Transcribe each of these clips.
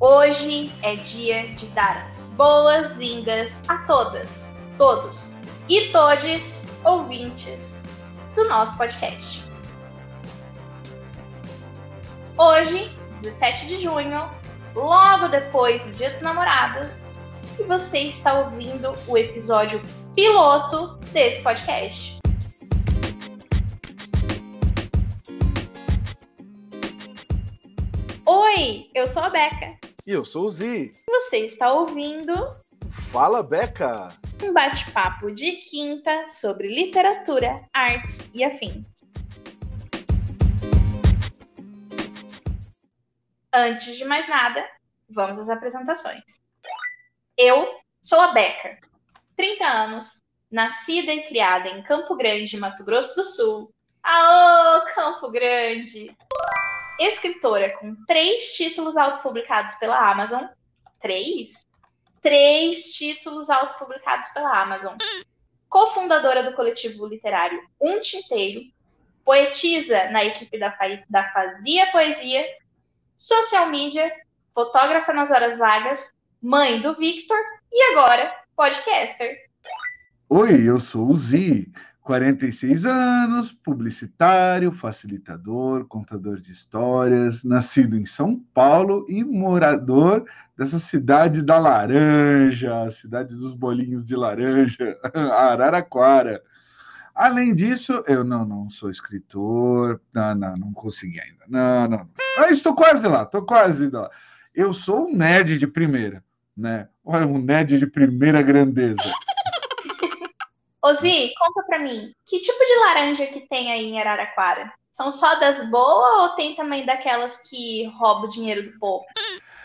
Hoje é dia de dar as boas-vindas a todas, todos e todes ouvintes do nosso podcast. Hoje, 17 de junho, logo depois do Dia dos Namorados, e você está ouvindo o episódio piloto desse podcast. Oi, eu sou a Beca. E eu sou o Zi. Você está ouvindo Fala, Beca! um bate-papo de quinta sobre literatura, artes e afins. Antes de mais nada, vamos às apresentações. Eu sou a Beca, 30 anos, nascida e criada em Campo Grande, Mato Grosso do Sul. Aô, Campo Grande! Escritora com três títulos autopublicados pela Amazon. Três? Três títulos autopublicados pela Amazon. Cofundadora do coletivo literário Um Tinteiro. Poetisa na equipe da, Fa- da Fazia Poesia. Social media. Fotógrafa nas horas vagas. Mãe do Victor. E agora, podcaster. Oi, eu sou o Zi, 46 anos, publicitário, facilitador, contador de histórias, nascido em São Paulo e morador dessa cidade da laranja, cidade dos bolinhos de laranja, Araraquara. Além disso, eu não, não sou escritor, não, não, não consegui ainda. Não, não. Ah, estou quase lá, estou quase lá. Eu sou um nerd de primeira, né? Um nerd de primeira grandeza. Ozi, conta pra mim, que tipo de laranja que tem aí em Araraquara? São só das boas ou tem também daquelas que roubam o dinheiro do povo?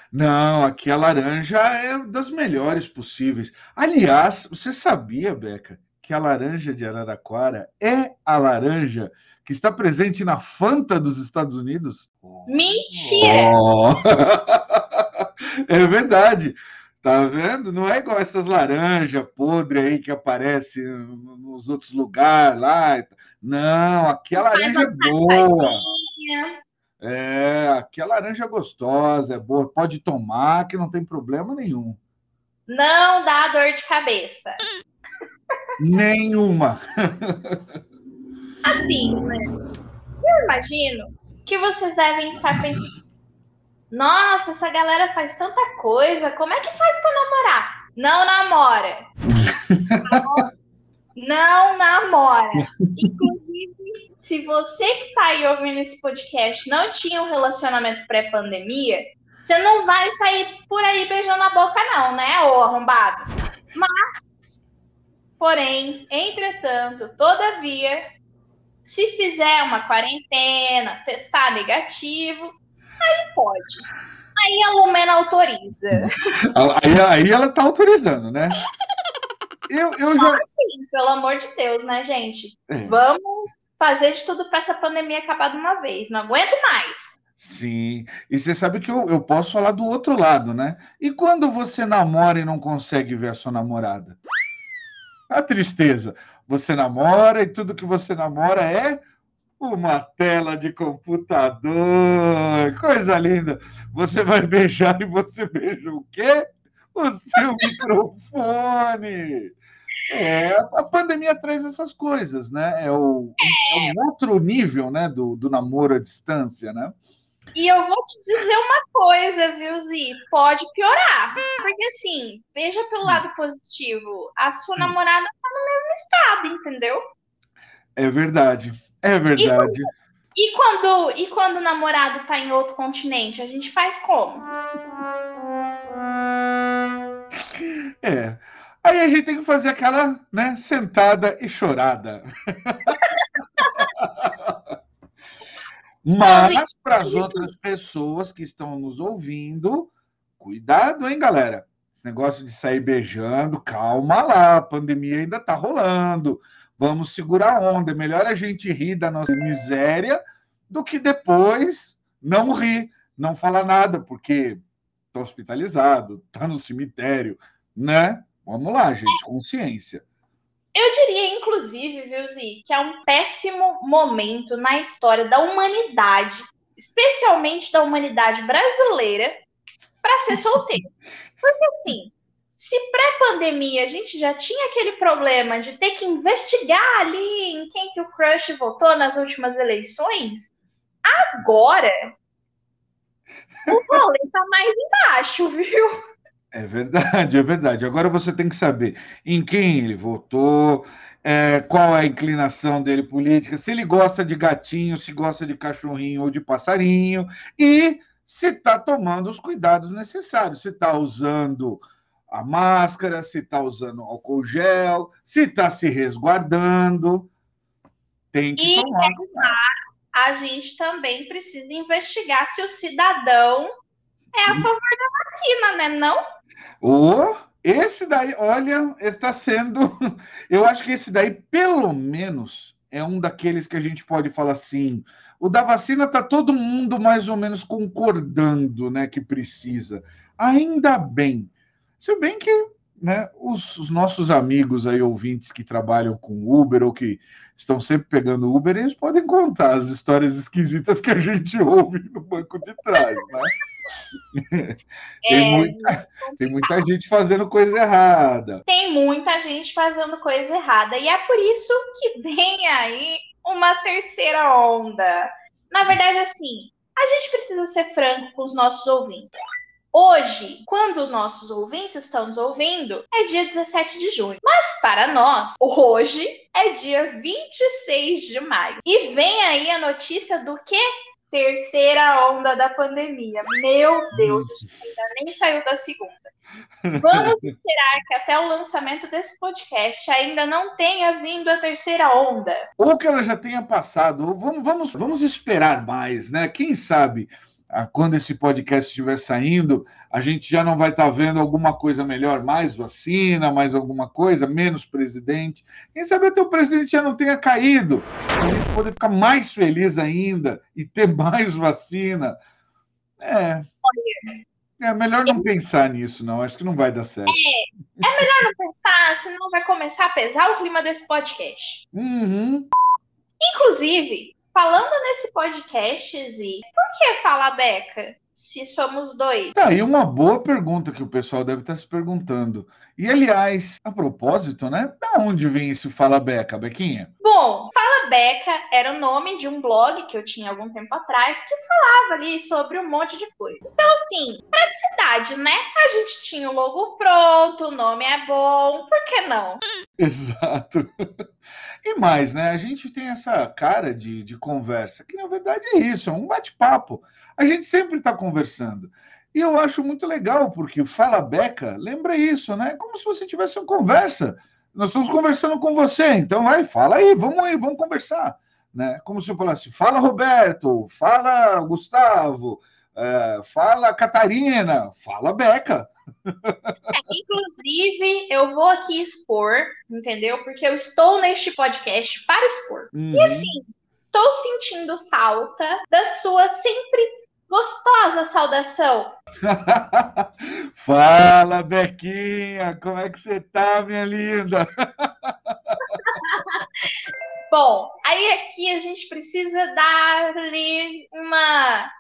Não, aqui a laranja é das melhores possíveis. Aliás, você sabia, Beca, que a laranja de Araraquara é a laranja que está presente na Fanta dos Estados Unidos? Mentira! Oh! É verdade. Tá vendo? Não é igual essas laranjas podres aí que aparecem nos outros lugares lá. Não, aqui a Faz laranja é boa. É, aqui a laranja é gostosa, é boa. Pode tomar que não tem problema nenhum. Não dá dor de cabeça. Nenhuma. Assim, né? Eu imagino que vocês devem estar pensando: nossa, essa galera faz tanta coisa, como é que faz pra namorar? Não namora. Não namora. Inclusive, se você que tá aí ouvindo esse podcast não tinha um relacionamento pré-pandemia, você não vai sair por aí beijando a boca, não, né, ô arrombado? Mas, porém, entretanto, todavia, se fizer uma quarentena, testar negativo, aí pode. Aí a Lumena autoriza. Aí, aí ela tá autorizando, né? Eu, eu Só já. assim, pelo amor de Deus, né, gente? É, Vamos fazer de tudo para essa pandemia acabar de uma vez. Não aguento mais. sim. E você sabe que eu, eu posso falar do outro lado, né? E quando você namora e não consegue ver a sua namorada? A tristeza. Você namora e tudo que você namora é uma tela de computador. Coisa linda. Você vai beijar e você beija o quê? O seu microfone. É, a pandemia traz essas coisas, né? É, o, é um outro nível, né, do, do namoro à distância, né? E eu vou te dizer uma coisa, viu, Zi? Pode piorar. Porque assim, veja pelo lado positivo. A sua Hum. namorada tá no mesmo estado, entendeu? É verdade. É verdade. E quando, e quando o namorado tá em outro continente, a gente faz como? É. Aí a gente tem que fazer aquela, né, sentada e chorada. Mas para as outras pessoas que estão nos ouvindo, cuidado, hein, galera? Esse negócio de sair beijando, calma lá, a pandemia ainda tá rolando. Vamos segurar a onda. É melhor a gente rir da nossa miséria do que depois não rir, não falar nada, porque tá hospitalizado, tá no cemitério, né? Vamos lá, gente, consciência. Eu diria, inclusive, viu, Zi, que é um péssimo momento na história da humanidade, especialmente da humanidade brasileira, para ser solteiro. Porque assim, se pré-pandemia a gente já tinha aquele problema de ter que investigar ali em quem que o crush votou nas últimas eleições, agora o rolê tá mais embaixo, viu? É verdade, é verdade. Agora você tem que saber em quem ele votou, é, qual é a inclinação dele política, se ele gosta de gatinho, se gosta de cachorrinho ou de passarinho, e se está tomando os cuidados necessários, se está usando a máscara, se está usando álcool gel, se está se resguardando. Tem que e, tomar cuidado. A gente também precisa investigar se o cidadão é a hum. favor da vacina, né? Não? Oh, esse daí, olha, está sendo. Eu acho que esse daí, pelo menos, é um daqueles que a gente pode falar assim. O da vacina está todo mundo mais ou menos concordando, né, que precisa. Ainda bem. Se bem que né, os, os, nossos amigos aí, ouvintes que trabalham com Uber ou que estão sempre pegando Uber, eles podem contar as histórias esquisitas que a gente ouve no banco de trás, né? É, tem, muita, tem muita gente fazendo coisa errada. Tem muita gente fazendo coisa errada. E é por isso que vem aí uma terceira onda. Na verdade, assim, a gente precisa ser franco com os nossos ouvintes. Hoje, quando nossos ouvintes estão nos ouvindo, é dia 17 de junho. Mas para nós, hoje é dia 26 de maio. E vem aí a notícia do que? Terceira onda da pandemia. Meu Deus, ainda nem saiu da segunda. Vamos esperar que até o lançamento desse podcast ainda não tenha vindo a terceira onda. Ou que ela já tenha passado. Vamos, vamos, vamos esperar mais, né? Quem sabe quando esse podcast estiver saindo, a gente já não vai estar tá vendo alguma coisa melhor, mais vacina, mais alguma coisa, menos presidente. Quem sabe até o presidente já não tenha caído, para a gente poder ficar mais feliz ainda e ter mais vacina. É. É melhor não pensar nisso, não. Acho que não vai dar certo. É, é melhor não pensar, senão vai começar a pesar o clima desse podcast. Uhum. Inclusive, Falando nesse podcast, Zi, por que fala Beca? Se somos dois. Tá, e uma boa pergunta que o pessoal deve estar se perguntando. E, aliás, a propósito, né? Da onde vem esse Fala Beca, Bequinha? Bom, Fala Beca era o nome de um blog que eu tinha algum tempo atrás que falava ali sobre um monte de coisa. Então, assim, praticidade, né? A gente tinha o logo pronto, o nome é bom, por que não? Exato. E mais, né? A gente tem essa cara de, de conversa, que na verdade é isso, é um bate-papo. A gente sempre está conversando. E eu acho muito legal, porque o Fala Beca lembra isso, né? Como se você tivesse uma conversa. Nós estamos conversando com você, então vai, fala aí, vamos aí, vamos conversar. Né? Como se eu falasse, fala Roberto, fala Gustavo, é, fala Catarina, fala Beca. É, inclusive, eu vou aqui expor, entendeu? Porque eu estou neste podcast para expor. Uhum. E assim, estou sentindo falta da sua sempre gostosa saudação. Fala, Bequinha, como é que você tá, minha linda? Bom, aí aqui a gente precisa dar-lhe uma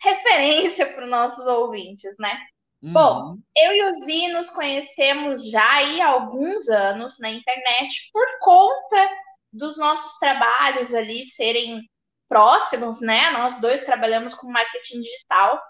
referência para os nossos ouvintes, né? Uhum. Bom, eu e o Zi nos conhecemos já há alguns anos na internet por conta dos nossos trabalhos ali serem próximos, né? Nós dois trabalhamos com marketing digital.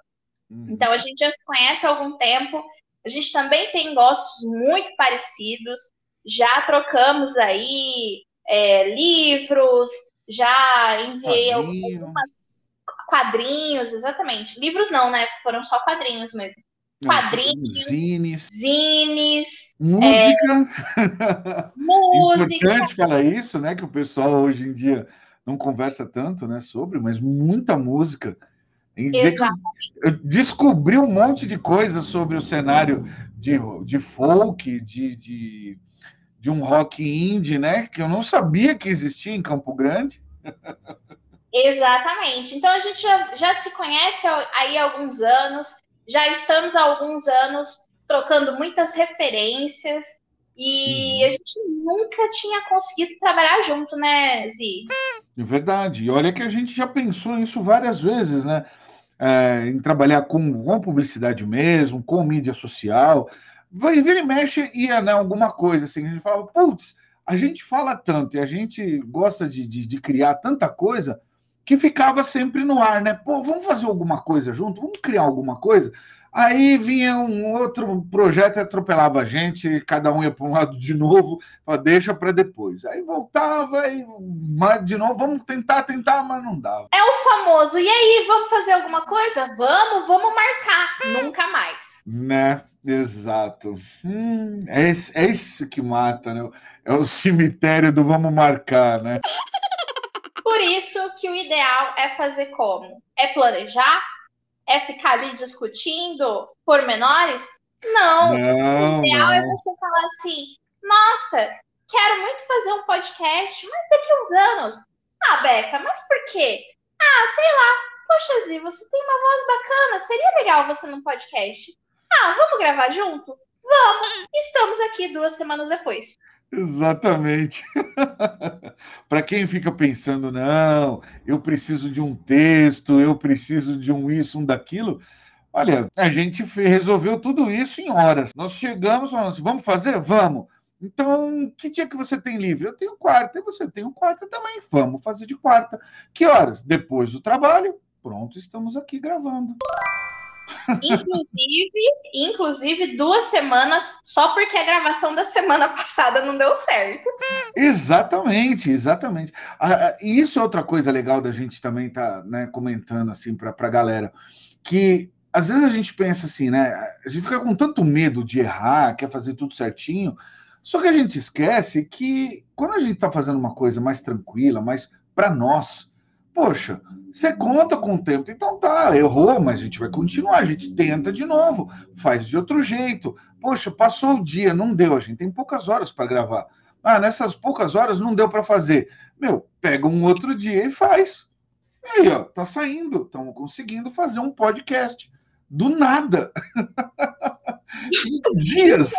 Uhum. Então a gente já se conhece há algum tempo. A gente também tem gostos muito parecidos. Já trocamos aí é, livros, já enviei Quadrinho. algumas quadrinhos, exatamente. Livros não, né? Foram só quadrinhos mesmo quadrinhos, zines, zines música. É, música. Importante falar isso, né? Que o pessoal hoje em dia não conversa tanto, né? Sobre, mas muita música. Eu descobri um monte de coisas sobre o cenário de, de folk, de, de, de um rock indie, né? Que eu não sabia que existia em Campo Grande. Exatamente. Então a gente já, já se conhece aí há alguns anos já estamos há alguns anos trocando muitas referências e uhum. a gente nunca tinha conseguido trabalhar junto, né, Zi? É verdade. E olha que a gente já pensou nisso várias vezes, né? é, em trabalhar com, com publicidade mesmo, com mídia social. Vai, vira e mexe, ia né, alguma coisa assim. A gente falava, putz, a gente fala tanto e a gente gosta de, de, de criar tanta coisa que ficava sempre no ar, né? Pô, vamos fazer alguma coisa junto? Vamos criar alguma coisa? Aí vinha um outro projeto e atropelava a gente, cada um ia para um lado de novo, deixa para depois. Aí voltava e de novo, vamos tentar, tentar, mas não dava. É o famoso, e aí, vamos fazer alguma coisa? Vamos, vamos marcar. Nunca mais. Né? Exato. Hum, é, esse, é isso que mata, né? É o cemitério do vamos marcar, né? Por isso que o ideal é fazer como? É planejar, é ficar ali discutindo pormenores? Não. não o ideal não. é você falar assim: nossa, quero muito fazer um podcast, mas daqui uns anos. Ah, Beca, mas por quê? Ah, sei lá. Poxa, Zi, você tem uma voz bacana, seria legal você num podcast. Ah, vamos gravar junto? Vamos! Estamos aqui duas semanas depois. Exatamente. Para quem fica pensando, não, eu preciso de um texto, eu preciso de um isso, um daquilo. Olha, a gente resolveu tudo isso em horas. Nós chegamos, falamos vamos fazer? Vamos. Então, que dia que você tem livre? Eu tenho quarta, e você tem um quarta também. Vamos fazer de quarta. Que horas? Depois do trabalho. Pronto, estamos aqui gravando. Inclusive, inclusive, duas semanas só porque a gravação da semana passada não deu certo. Exatamente, exatamente. E isso é outra coisa legal da gente também tá, né, comentando assim para a galera. Que às vezes a gente pensa assim, né? A gente fica com tanto medo de errar, quer fazer tudo certinho. Só que a gente esquece que quando a gente está fazendo uma coisa mais tranquila, mais para nós, Poxa, você conta com o tempo, então tá, errou, mas a gente vai continuar, a gente tenta de novo, faz de outro jeito. Poxa, passou o dia, não deu, a gente tem poucas horas para gravar. Ah, nessas poucas horas não deu para fazer. Meu, pega um outro dia e faz. E aí, ó, tá saindo, estamos conseguindo fazer um podcast do nada. Dias.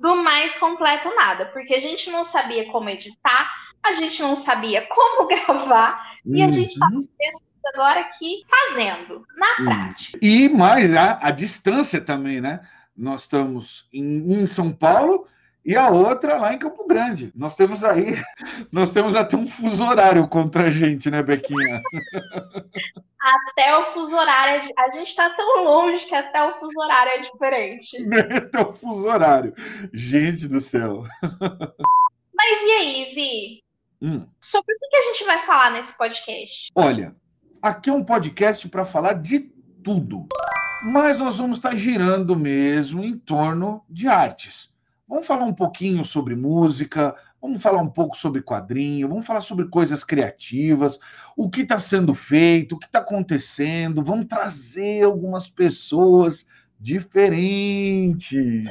Do mais completo nada, porque a gente não sabia como editar, a gente não sabia como gravar e a gente está uhum. agora aqui fazendo, na uhum. prática. E mais a, a distância também, né? Nós estamos em, em São Paulo e a outra lá em Campo Grande. Nós temos aí, nós temos até um fuso horário contra a gente, né, Bequinha? Até o fuso horário, a gente está tão longe que até o fuso horário é diferente. Até o fuso horário. Gente do céu. Mas e aí, Vi? Hum. Sobre o que a gente vai falar nesse podcast? Olha, aqui é um podcast para falar de tudo, mas nós vamos estar girando mesmo em torno de artes. Vamos falar um pouquinho sobre música, vamos falar um pouco sobre quadrinho, vamos falar sobre coisas criativas, o que está sendo feito, o que está acontecendo, vamos trazer algumas pessoas diferentes.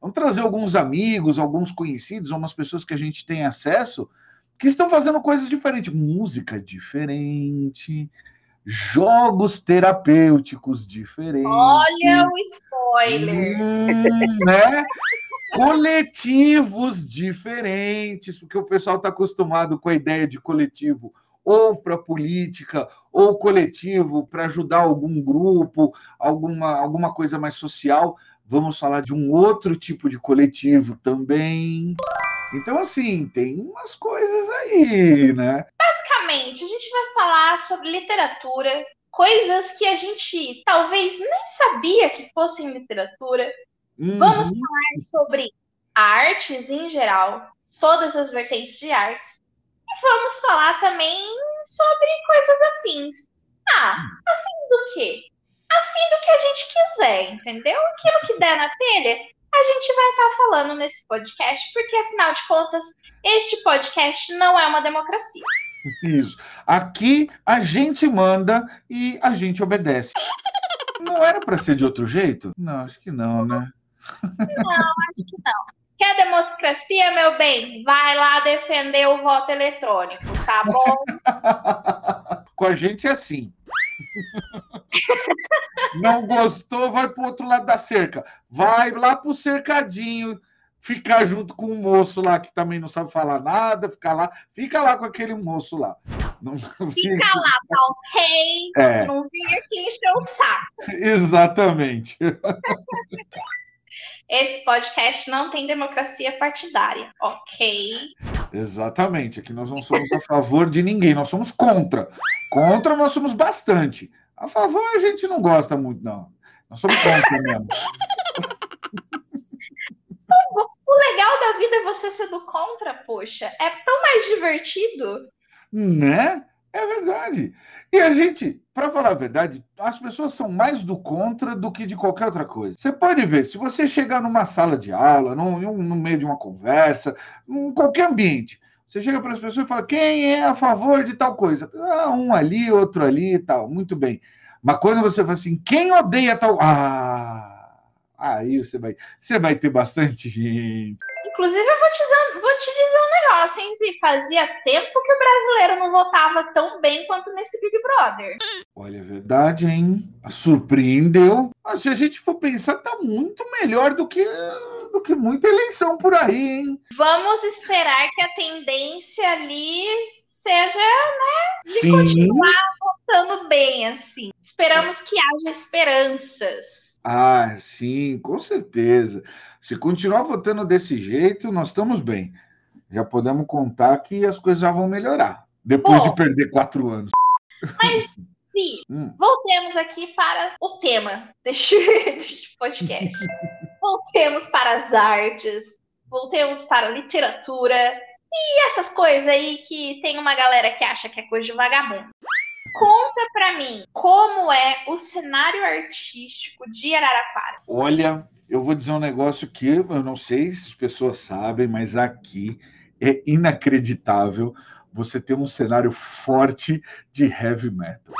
Vamos trazer alguns amigos, alguns conhecidos, algumas pessoas que a gente tem acesso que estão fazendo coisas diferentes, música diferente, jogos terapêuticos diferentes. Olha o spoiler! Hum, né? Coletivos diferentes, porque o pessoal está acostumado com a ideia de coletivo ou para política, ou coletivo para ajudar algum grupo, alguma, alguma coisa mais social. Vamos falar de um outro tipo de coletivo também. Então, assim, tem umas coisas aí, né? Basicamente, a gente vai falar sobre literatura, coisas que a gente talvez nem sabia que fossem literatura. Uhum. Vamos falar sobre artes em geral, todas as vertentes de artes. E vamos falar também sobre coisas afins. Ah, afim do quê? Afim do que a gente quiser, entendeu? Aquilo que der na telha, a gente vai estar falando nesse podcast, porque afinal de contas, este podcast não é uma democracia. Isso. Aqui a gente manda e a gente obedece. Não era para ser de outro jeito? Não, acho que não, né? Não, acho que não. Quer democracia, meu bem? Vai lá defender o voto eletrônico, tá bom? Com a gente é assim. Não gostou, vai para o outro lado da cerca. Vai lá para o cercadinho, ficar junto com o moço lá que também não sabe falar nada, ficar lá, fica lá com aquele moço lá. Não Fica lá, tá ok? É. Não vim aqui encher o saco. Exatamente. Esse podcast não tem democracia partidária, ok? Exatamente. Aqui nós não somos a favor de ninguém, nós somos contra. Contra nós somos bastante. A favor a gente não gosta muito, não. Nós somos contra mesmo. O legal da vida é você ser do contra, poxa. É tão mais divertido. Né? É verdade. E a gente, para falar a verdade, as pessoas são mais do contra do que de qualquer outra coisa. Você pode ver, se você chegar numa sala de aula, no meio de uma conversa, em qualquer ambiente, você chega para as pessoas e fala: quem é a favor de tal coisa? Ah, um ali, outro ali e tal. Muito bem. Mas quando você fala assim, quem odeia tal. Ah! Aí você vai, você vai ter bastante gente. Inclusive, eu vou te, vou te dizer um negócio, hein, Zi? Fazia tempo que o brasileiro não votava tão bem quanto nesse Big Brother. Olha, é verdade, hein? Surpreendeu. Mas se a gente for pensar, tá muito melhor do que, que muita eleição por aí, hein? Vamos esperar que a tendência ali seja, né, de Sim. continuar votando bem, assim. Esperamos que haja esperanças. Ah, sim, com certeza. Se continuar votando desse jeito, nós estamos bem. Já podemos contar que as coisas já vão melhorar. Depois Bom. de perder quatro anos. Mas, Zi, Hum. voltemos aqui para o tema deste, deste podcast. Voltemos para as artes, voltemos para a literatura e essas coisas aí que tem uma galera que acha que é coisa de vagabundo. Conta pra mim como é o cenário artístico de Araraquara. Olha, eu vou dizer um negócio que eu não sei se as pessoas sabem, mas aqui é inacreditável você ter um cenário forte de heavy metal.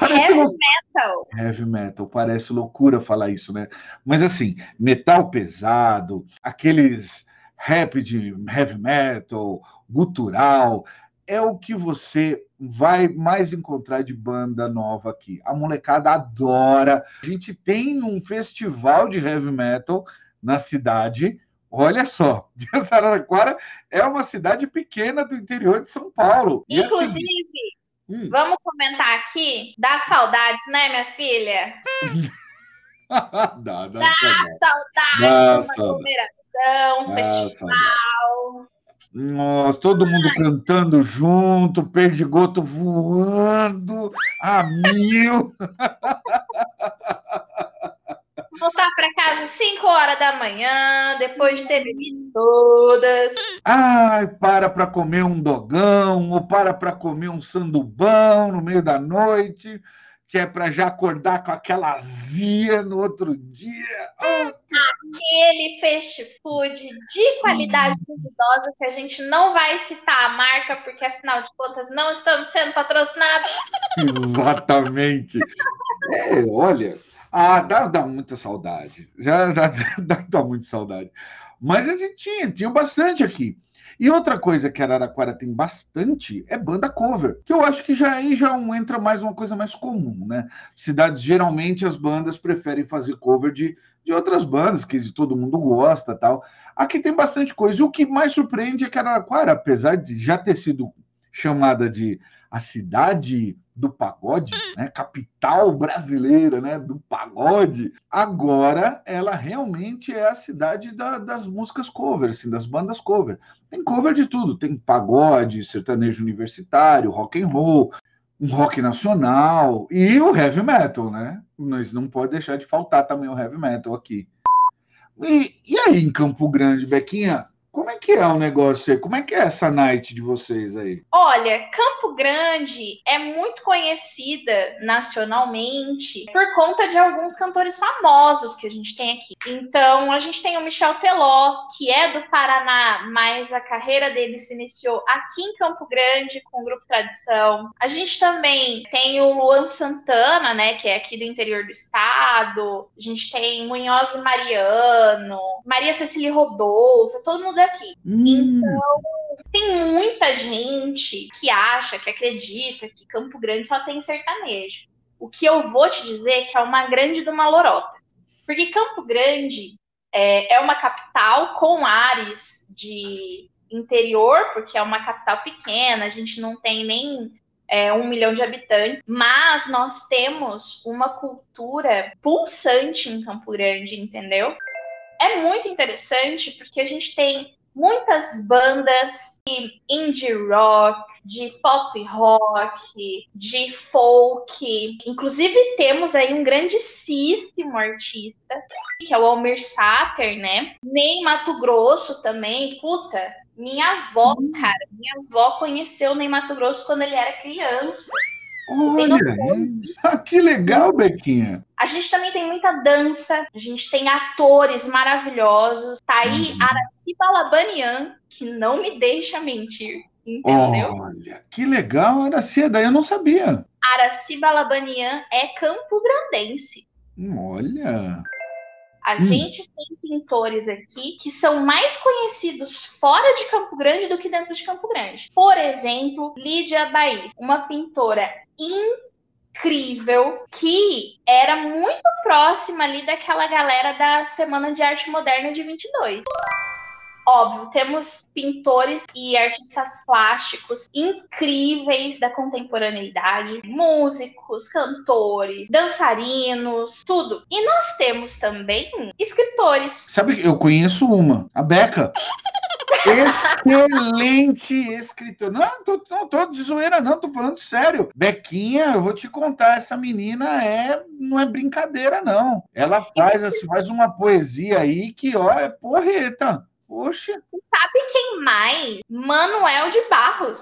Parece Heavy lou- metal. heavy metal, parece loucura falar isso, né? Mas assim, metal pesado, aqueles rap de heavy metal, gutural, é o que você vai mais encontrar de banda nova aqui. A molecada adora. A gente tem um festival de heavy metal na cidade. Olha só, Araraquara é uma cidade pequena do interior de São Paulo. E assim, Inclusive, hum, vamos comentar aqui, dá saudades, né, minha filha? dá, dá, dá, Saudades Dá saudade. aglomeração, dá festival. Nossa, todo mundo cantando junto, perdigoto voando a mil. Voltar para casa 5 horas da manhã, depois de ter bebido todas. Ai, para para comer um dogão, ou para para comer um sandubão no meio da noite, que é para já acordar com aquela azia no outro dia. Aquele fast food de qualidade duvidosa que a gente não vai citar a marca, porque afinal de contas não estamos sendo patrocinados. Exatamente. É, olha, ah, dá, dá muita saudade. Já dá, dá, dá muita saudade. Mas a gente tinha, tinha bastante aqui. E outra coisa que Araraquara tem bastante é banda cover, que eu acho que já aí já entra mais uma coisa mais comum, né? Cidades, geralmente, as bandas preferem fazer cover de, de outras bandas, que todo mundo gosta tal. Aqui tem bastante coisa. E o que mais surpreende é que Araraquara, apesar de já ter sido chamada de a cidade do pagode, né? capital brasileira né? do pagode, agora ela realmente é a cidade da- das músicas cover, assim, das bandas cover. Tem cover de tudo, tem pagode, sertanejo universitário, rock and roll, um rock nacional e o heavy metal, né? Mas não pode deixar de faltar também o heavy metal aqui. E, e aí, em Campo Grande, Bequinha, como é que é o negócio aí? Como é que é essa night de vocês aí? Olha, Campo Grande é muito conhecida nacionalmente por conta de alguns cantores famosos que a gente tem aqui. Então, a gente tem o Michel Teló, que é do Paraná, mas a carreira dele se iniciou aqui em Campo Grande com o grupo Tradição. A gente também tem o Luan Santana, né, que é aqui do interior do estado. A gente tem Munhoz Mariano, Maria Cecília Rodolfo, todo mundo daqui. Hum, Tem muita gente que acha, que acredita que Campo Grande só tem sertanejo. O que eu vou te dizer é que é uma grande de uma lorota. Porque Campo Grande é, é uma capital com ares de interior, porque é uma capital pequena, a gente não tem nem é, um milhão de habitantes, mas nós temos uma cultura pulsante em Campo Grande, entendeu? É muito interessante porque a gente tem muitas bandas de indie rock, de pop rock, de folk. Inclusive temos aí um grandíssimo artista, que é o Almir Sater, né? Nem Mato Grosso também, puta. Minha avó, hum. cara, minha avó conheceu o Ney Mato Grosso quando ele era criança. Olha, que legal, Bequinha. A gente também tem muita dança, a gente tem atores maravilhosos. Tá aí uhum. Araci Balabanian, que não me deixa mentir, entendeu? Olha, que legal, Araci, daí eu não sabia. Araci Balabanian é campo grandense. Olha. A hum. gente tem pintores aqui que são mais conhecidos fora de Campo Grande do que dentro de Campo Grande. Por exemplo, Lídia Baís, uma pintora incrível que era muito próxima ali daquela galera da Semana de Arte Moderna de 22. Óbvio, temos pintores e artistas plásticos incríveis da contemporaneidade, músicos, cantores, dançarinos, tudo. E nós temos também escritores. Sabe, eu conheço uma, a Beca. Excelente escritor. Não, tô, não tô de zoeira, não, tô falando sério. Bequinha, eu vou te contar, essa menina é não é brincadeira, não. Ela faz, assim, faz uma poesia aí que, ó, é porreta. Poxa. Sabe quem mais? Manuel de Barros.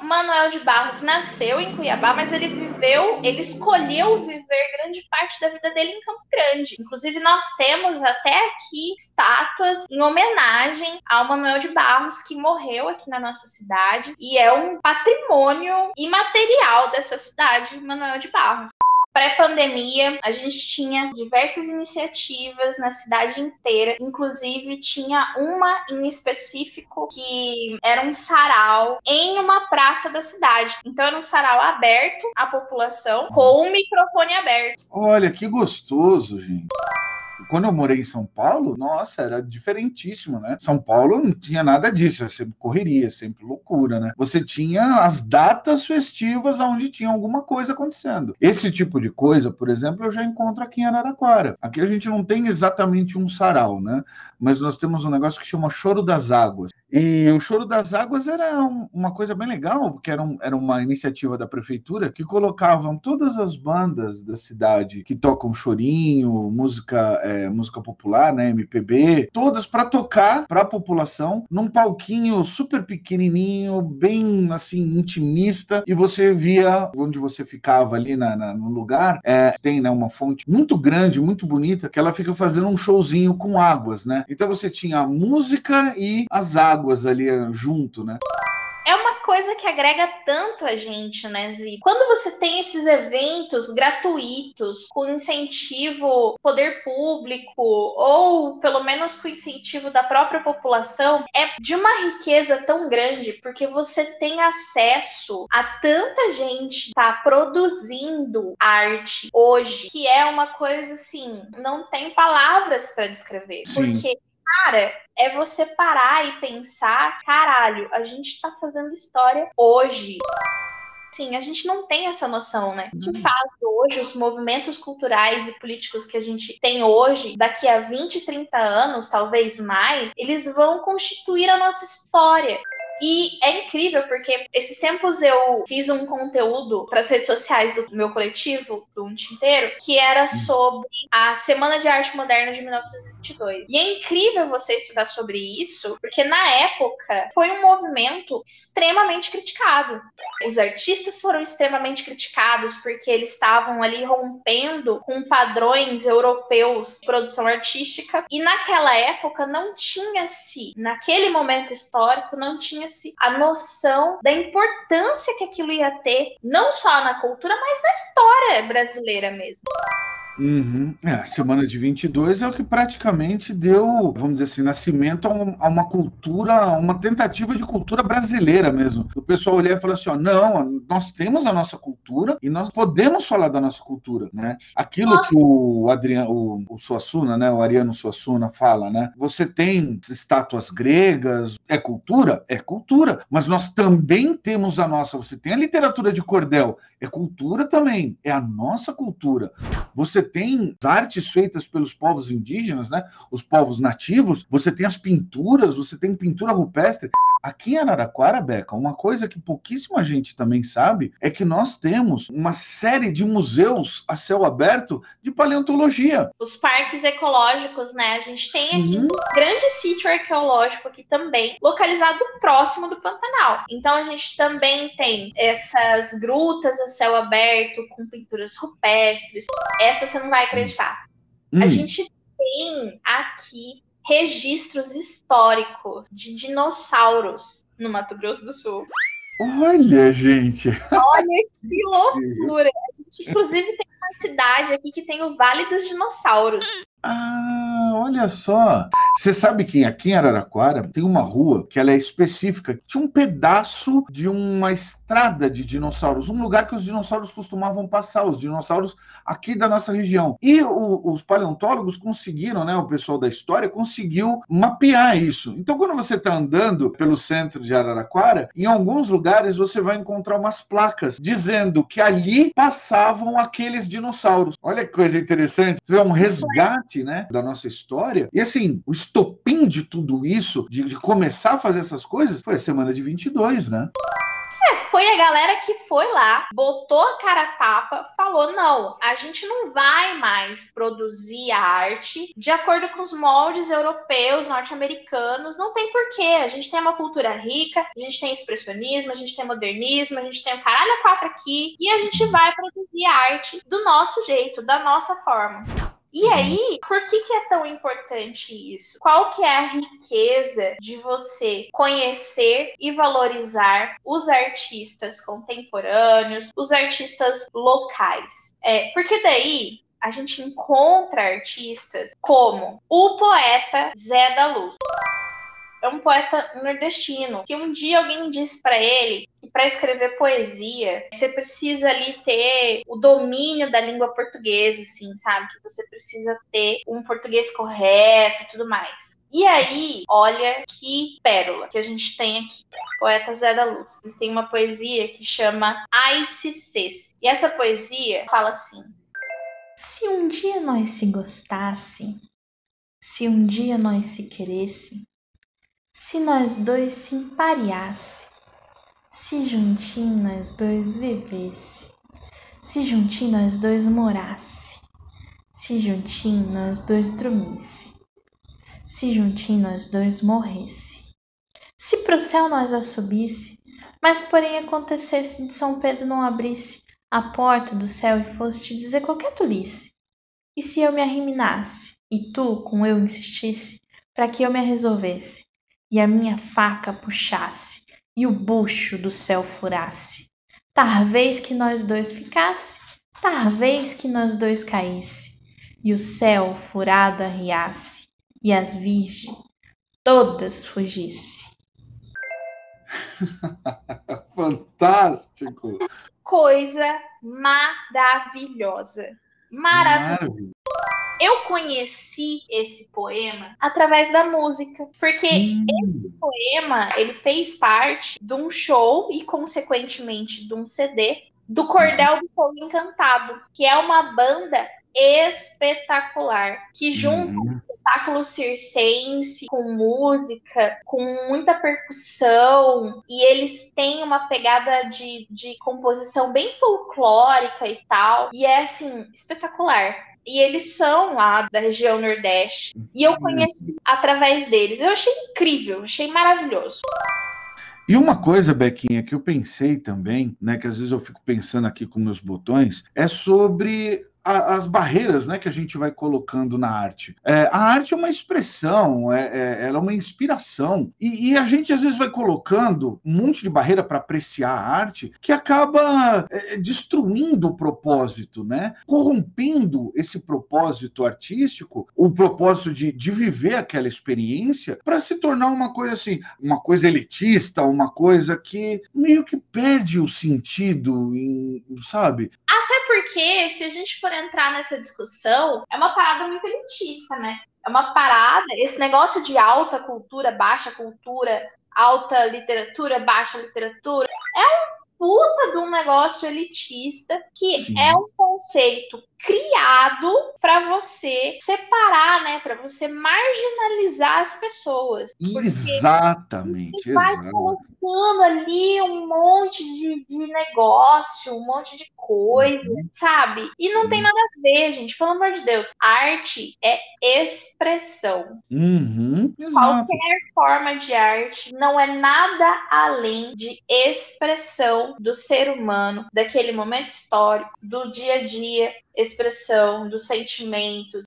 Manuel de Barros nasceu em Cuiabá, mas ele viveu, ele escolheu viver grande parte da vida dele em Campo Grande. Inclusive, nós temos até aqui estátuas em homenagem ao Manuel de Barros, que morreu aqui na nossa cidade e é um patrimônio imaterial dessa cidade, Manuel de Barros. Pré-pandemia, a gente tinha diversas iniciativas na cidade inteira, inclusive tinha uma em específico que era um sarau em uma praça da cidade. Então era um sarau aberto à população com o microfone aberto. Olha que gostoso, gente quando eu morei em São Paulo, nossa, era diferentíssimo, né? São Paulo não tinha nada disso, era sempre correria, sempre loucura, né? Você tinha as datas festivas onde tinha alguma coisa acontecendo. Esse tipo de coisa, por exemplo, eu já encontro aqui em Araraquara. Aqui a gente não tem exatamente um sarau, né? Mas nós temos um negócio que chama Choro das Águas. E o Choro das Águas era um, uma coisa bem legal, porque era, um, era uma iniciativa da prefeitura que colocavam todas as bandas da cidade que tocam chorinho, música, é, música popular, né, MPB, todas para tocar para a população num palquinho super pequenininho, bem assim intimista, e você via onde você ficava ali na, na no lugar, é, tem né, uma fonte muito grande, muito bonita, que ela fica fazendo um showzinho com águas, né? Então você tinha a música e as águas águas ali eh, junto, né? É uma coisa que agrega tanto a gente, né, Zi? Quando você tem esses eventos gratuitos, com incentivo poder público, ou pelo menos com incentivo da própria população, é de uma riqueza tão grande, porque você tem acesso a tanta gente tá produzindo arte hoje, que é uma coisa assim, não tem palavras para descrever. Sim. Porque Cara, é você parar e pensar, caralho, a gente tá fazendo história hoje. Sim, a gente não tem essa noção, né? Se uhum. faz hoje os movimentos culturais e políticos que a gente tem hoje, daqui a 20, 30 anos, talvez mais, eles vão constituir a nossa história. E é incrível porque esses tempos eu fiz um conteúdo para as redes sociais do meu coletivo, do Tinteiro, que era hum. sobre a Semana de Arte Moderna de 1922. E é incrível você estudar sobre isso, porque na época foi um movimento extremamente criticado. Os artistas foram extremamente criticados porque eles estavam ali rompendo com padrões europeus de produção artística. E naquela época não tinha-se, naquele momento histórico, não tinha a noção da importância que aquilo ia ter, não só na cultura, mas na história brasileira mesmo. Uhum. É, a semana de 22 é o que praticamente deu, vamos dizer assim, nascimento a, um, a, uma cultura, uma tentativa de cultura brasileira mesmo. O pessoal olhar e falar assim: ó, não, nós temos a nossa cultura e nós podemos falar da nossa cultura, né? Aquilo nossa. que o Adriano, o, o Suassuna, né, o Ariano Suassuna fala, né? Você tem estátuas gregas, é cultura? É cultura, mas nós também temos a nossa. Você tem a literatura de cordel, é cultura também, é a nossa cultura. Você tem artes feitas pelos povos indígenas, né? Os povos nativos, você tem as pinturas, você tem pintura rupestre. Aqui em Araraquara, Beca, uma coisa que pouquíssima gente também sabe é que nós temos uma série de museus a céu aberto de paleontologia. Os parques ecológicos, né? A gente tem aqui um grande sítio arqueológico aqui também, localizado próximo do Pantanal. Então a gente também tem essas grutas a céu aberto com pinturas rupestres. Essa você não vai acreditar. Hum. A gente tem aqui registros históricos de dinossauros no Mato Grosso do Sul. Olha, gente! Olha que loucura! A gente, inclusive, tem uma cidade aqui que tem o Vale dos Dinossauros. Ah, olha só. Você sabe que aqui em Araraquara tem uma rua que ela é específica, tinha um pedaço de uma estrada de dinossauros, um lugar que os dinossauros costumavam passar, os dinossauros aqui da nossa região. E o, os paleontólogos conseguiram, né, o pessoal da história conseguiu mapear isso. Então, quando você está andando pelo centro de Araraquara, em alguns lugares você vai encontrar umas placas dizendo que ali passavam aqueles dinossauros. Olha que coisa interessante. É um resgate, né, da nossa história. E assim, o estopim de tudo isso, de, de começar a fazer essas coisas, foi a semana de 22, né? foi a galera que foi lá, botou a cara a tapa, falou: não, a gente não vai mais produzir arte de acordo com os moldes europeus, norte-americanos. Não tem porquê. A gente tem uma cultura rica, a gente tem expressionismo, a gente tem modernismo, a gente tem o caralho a quatro aqui, e a gente vai produzir arte do nosso jeito, da nossa forma. E uhum. aí, por que, que é tão importante isso? Qual que é a riqueza de você conhecer e valorizar os artistas contemporâneos, os artistas locais? É, porque daí a gente encontra artistas como o poeta Zé da Luz é um poeta nordestino que um dia alguém disse para ele para escrever poesia você precisa ali ter o domínio da língua portuguesa, assim, sabe? Que você precisa ter um português correto e tudo mais. E aí, olha que pérola que a gente tem aqui. Poeta Zé da Luz. Ele tem uma poesia que chama Cesse. E essa poesia fala assim: Se um dia nós se gostasse, se um dia nós se queresse, se nós dois se empareasse, se juntinho nós dois vivesse, se juntinho nós dois morasse, se juntinho nós dois dormisse, se juntinho nós dois morresse, se pro céu nós a subisse, mas porém acontecesse de São Pedro não abrisse a porta do céu e fosse te dizer qualquer tolice, e se eu me arriminasse, e tu com eu insistisse, para que eu me resolvesse, e a minha faca puxasse e o bucho do céu furasse. Talvez que nós dois ficasse, talvez que nós dois caísse, e o céu furado arriasse, e as virgens todas fugisse. Fantástico! Coisa maravilhosa. Maravilhosa eu conheci esse poema através da música, porque hum. esse poema ele fez parte de um show e consequentemente de um CD do Cordel do Fogo Encantado, que é uma banda espetacular que junta um espetáculo circense com música, com muita percussão e eles têm uma pegada de, de composição bem folclórica e tal e é assim espetacular e eles são lá da região Nordeste. E eu conheci através deles. Eu achei incrível, achei maravilhoso. E uma coisa, Bequinha, que eu pensei também, né, que às vezes eu fico pensando aqui com meus botões, é sobre a, as barreiras né, que a gente vai colocando na arte. É, a arte é uma expressão, é, é, ela é uma inspiração. E, e, a gente às vezes vai colocando um monte de barreira para apreciar a arte que acaba é, destruindo o propósito, né? corrompendo esse propósito artístico, o propósito de, de viver aquela experiência, para se tornar uma coisa assim, uma coisa elitista, uma coisa que meio que perde o sentido, em, sabe? Até porque, se a gente for entrar nessa discussão, é uma parada muito elitista, né? É uma parada, esse negócio de alta cultura, baixa cultura, alta literatura, baixa literatura, é um puta de um negócio elitista que Sim. é um conceito criado para você separar, né, para você marginalizar as pessoas. Exatamente. Você vai exatamente. colocando ali um monte de, de negócio, um monte de coisa, uhum. sabe? E não Sim. tem nada a ver, gente. Pelo amor de Deus. Arte é expressão. Uhum. Qualquer forma de arte não é nada além de expressão do ser humano, daquele momento histórico, do dia a dia, expressão dos sentimentos.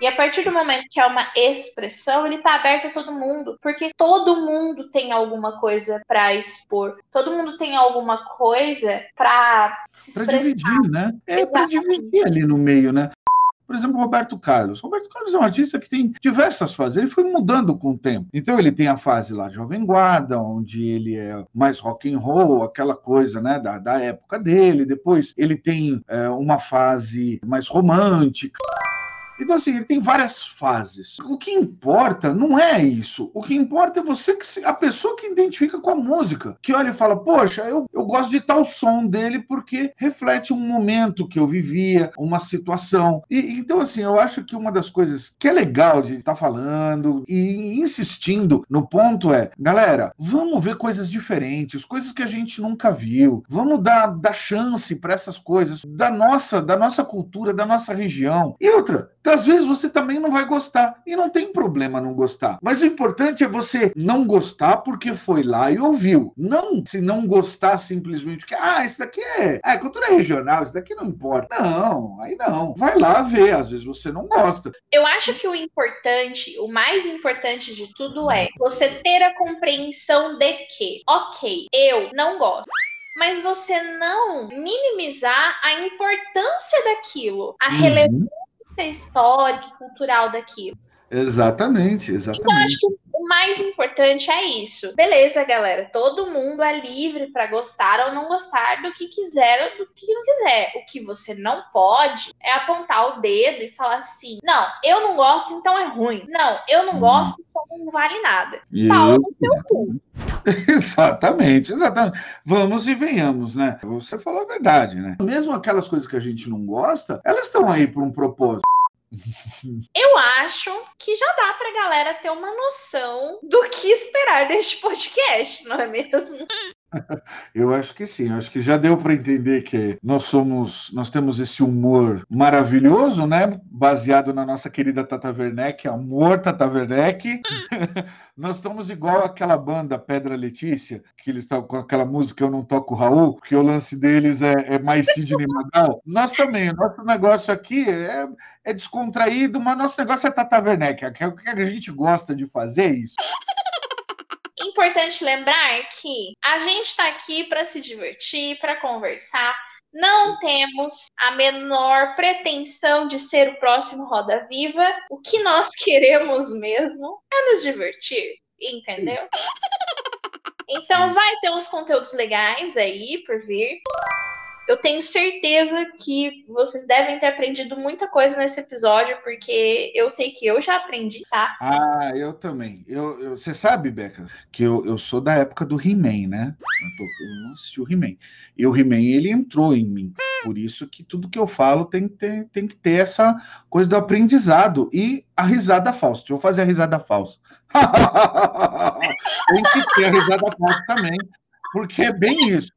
E a partir do momento que é uma expressão, ele está aberto a todo mundo, porque todo mundo tem alguma coisa para expor, todo mundo tem alguma coisa para se expressar. Para dividir, né? É para dividir ali no meio, né? Por exemplo, Roberto Carlos. Roberto Carlos é um artista que tem diversas fases. Ele foi mudando com o tempo. Então ele tem a fase lá de Jovem Guarda, onde ele é mais rock and roll, aquela coisa, né, da, da época dele. Depois ele tem é, uma fase mais romântica. Então, assim, ele tem várias fases. O que importa não é isso. O que importa é você que a pessoa que identifica com a música, que olha e fala, poxa, eu, eu gosto de tal som dele porque reflete um momento que eu vivia, uma situação. E então, assim, eu acho que uma das coisas que é legal de estar tá falando e insistindo no ponto é, galera, vamos ver coisas diferentes, coisas que a gente nunca viu. Vamos dar, dar chance para essas coisas da nossa, da nossa cultura, da nossa região. E outra, às vezes você também não vai gostar. E não tem problema não gostar. Mas o importante é você não gostar porque foi lá e ouviu. Não se não gostar simplesmente porque, ah, isso daqui é, é cultura regional, isso daqui não importa. Não, aí não. Vai lá ver. Às vezes você não gosta. Eu acho que o importante, o mais importante de tudo é você ter a compreensão de que, ok, eu não gosto mas você não minimizar a importância daquilo, a uhum. relevância histórica e cultural daquilo. Exatamente, exatamente. Então, acho que o mais importante é isso. Beleza, galera. Todo mundo é livre para gostar ou não gostar do que quiser ou do que não quiser. O que você não pode é apontar o dedo e falar assim: não, eu não gosto, então é ruim. Não, eu não gosto, então não vale nada. Pau no seu cu. Exatamente, exatamente. Vamos e venhamos, né? Você falou a verdade, né? Mesmo aquelas coisas que a gente não gosta, elas estão aí por um propósito. Eu acho que já dá pra galera ter uma noção do que esperar deste podcast, não é mesmo? Eu acho que sim, acho que já deu para entender que nós somos, nós temos esse humor maravilhoso, né? Baseado na nossa querida Tata Werneck, amor Tata Werneck. nós estamos igual aquela banda Pedra Letícia, que eles estão com aquela música Eu Não Toco Raul, que o lance deles é, é mais Sidney Magal. Nós também, o nosso negócio aqui é, é descontraído, mas nosso negócio é Tata Werneck, é o que a gente gosta de fazer, é isso importante lembrar que a gente está aqui para se divertir, para conversar. Não temos a menor pretensão de ser o próximo Roda Viva. O que nós queremos mesmo é nos divertir, entendeu? Então vai ter uns conteúdos legais aí por vir. Eu tenho certeza que vocês devem ter aprendido muita coisa nesse episódio, porque eu sei que eu já aprendi, tá? Ah, eu também. Eu, eu você sabe, Beca, que eu, eu sou da época do He-Man, né? Eu, tô, eu não assisti o He-Man. E o He-Man, ele entrou em mim. Por isso que tudo que eu falo tem, tem, tem que ter essa coisa do aprendizado. E a risada falsa. Deixa eu fazer a risada falsa. tem que ter a risada falsa também. Porque é bem isso.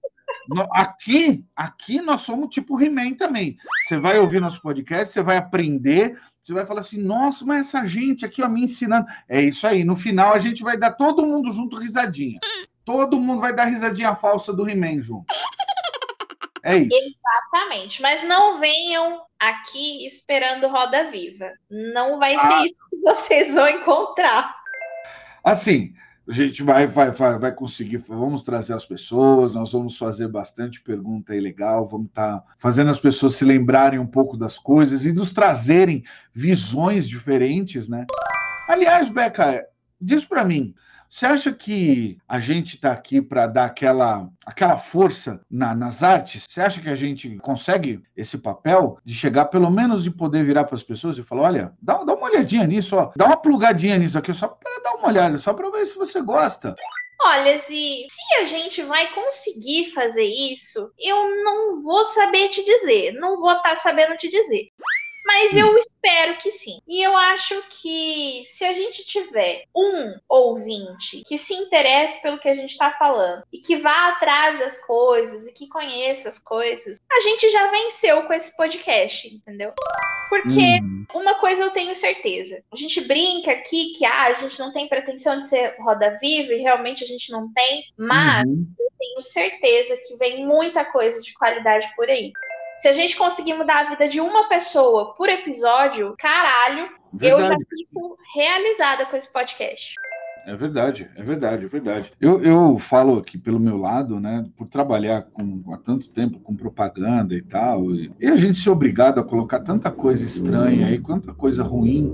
Aqui, aqui nós somos tipo He-Man também. Você vai ouvir nosso podcast, você vai aprender, você vai falar assim, nossa, mas essa gente aqui ó, me ensinando. É isso aí, no final a gente vai dar todo mundo junto risadinha. Todo mundo vai dar risadinha falsa do He-Man junto. É isso. Exatamente. Mas não venham aqui esperando roda viva. Não vai ser ah. isso que vocês vão encontrar. Assim, a gente vai, vai, vai, vai conseguir, vamos trazer as pessoas, nós vamos fazer bastante pergunta aí legal, vamos estar tá fazendo as pessoas se lembrarem um pouco das coisas e nos trazerem visões diferentes, né? Aliás, Beca, diz para mim, você acha que a gente está aqui para dar aquela, aquela força na, nas artes? Você acha que a gente consegue esse papel de chegar, pelo menos, de poder virar para as pessoas e falar: olha, dá, dá uma olhadinha nisso, ó, dá uma plugadinha nisso aqui, só para uma olhada, só para ver se você gosta. Olha, se, se a gente vai conseguir fazer isso, eu não vou saber te dizer, não vou estar tá sabendo te dizer. Mas eu espero que sim. E eu acho que se a gente tiver um ouvinte que se interesse pelo que a gente está falando e que vá atrás das coisas e que conheça as coisas, a gente já venceu com esse podcast, entendeu? Porque hum. uma coisa eu tenho certeza. A gente brinca aqui que ah, a gente não tem pretensão de ser roda viva e realmente a gente não tem, mas uhum. eu tenho certeza que vem muita coisa de qualidade por aí. Se a gente conseguir mudar a vida de uma pessoa por episódio, caralho, verdade. eu já fico realizada com esse podcast. É verdade, é verdade, é verdade. Eu, eu falo aqui pelo meu lado, né, por trabalhar com, há tanto tempo com propaganda e tal, e, e a gente ser obrigado a colocar tanta coisa estranha e tanta coisa ruim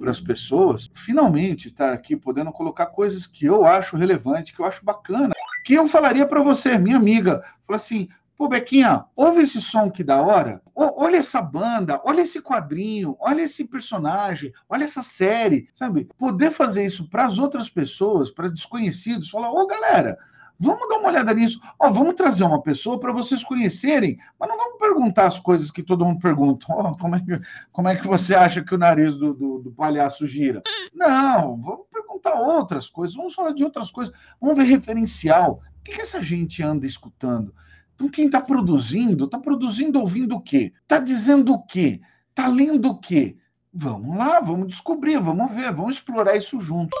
para as pessoas, finalmente estar aqui podendo colocar coisas que eu acho relevante, que eu acho bacana, que eu falaria para você, minha amiga, falar assim, Pô, Bequinha, ouve esse som que da hora? olha essa banda, olha esse quadrinho, olha esse personagem, olha essa série, sabe? Poder fazer isso para as outras pessoas, para desconhecidos, falar, ô galera, vamos dar uma olhada nisso. Ó, vamos trazer uma pessoa para vocês conhecerem, mas não vamos perguntar as coisas que todo mundo pergunta. Oh, como, é que, como é que você acha que o nariz do, do, do palhaço gira? Não, vamos perguntar outras coisas, vamos falar de outras coisas, vamos ver referencial. O que, que essa gente anda escutando? Então, quem está produzindo, está produzindo ouvindo o quê? Está dizendo o quê? Está lendo o quê? Vamos lá, vamos descobrir, vamos ver, vamos explorar isso juntos.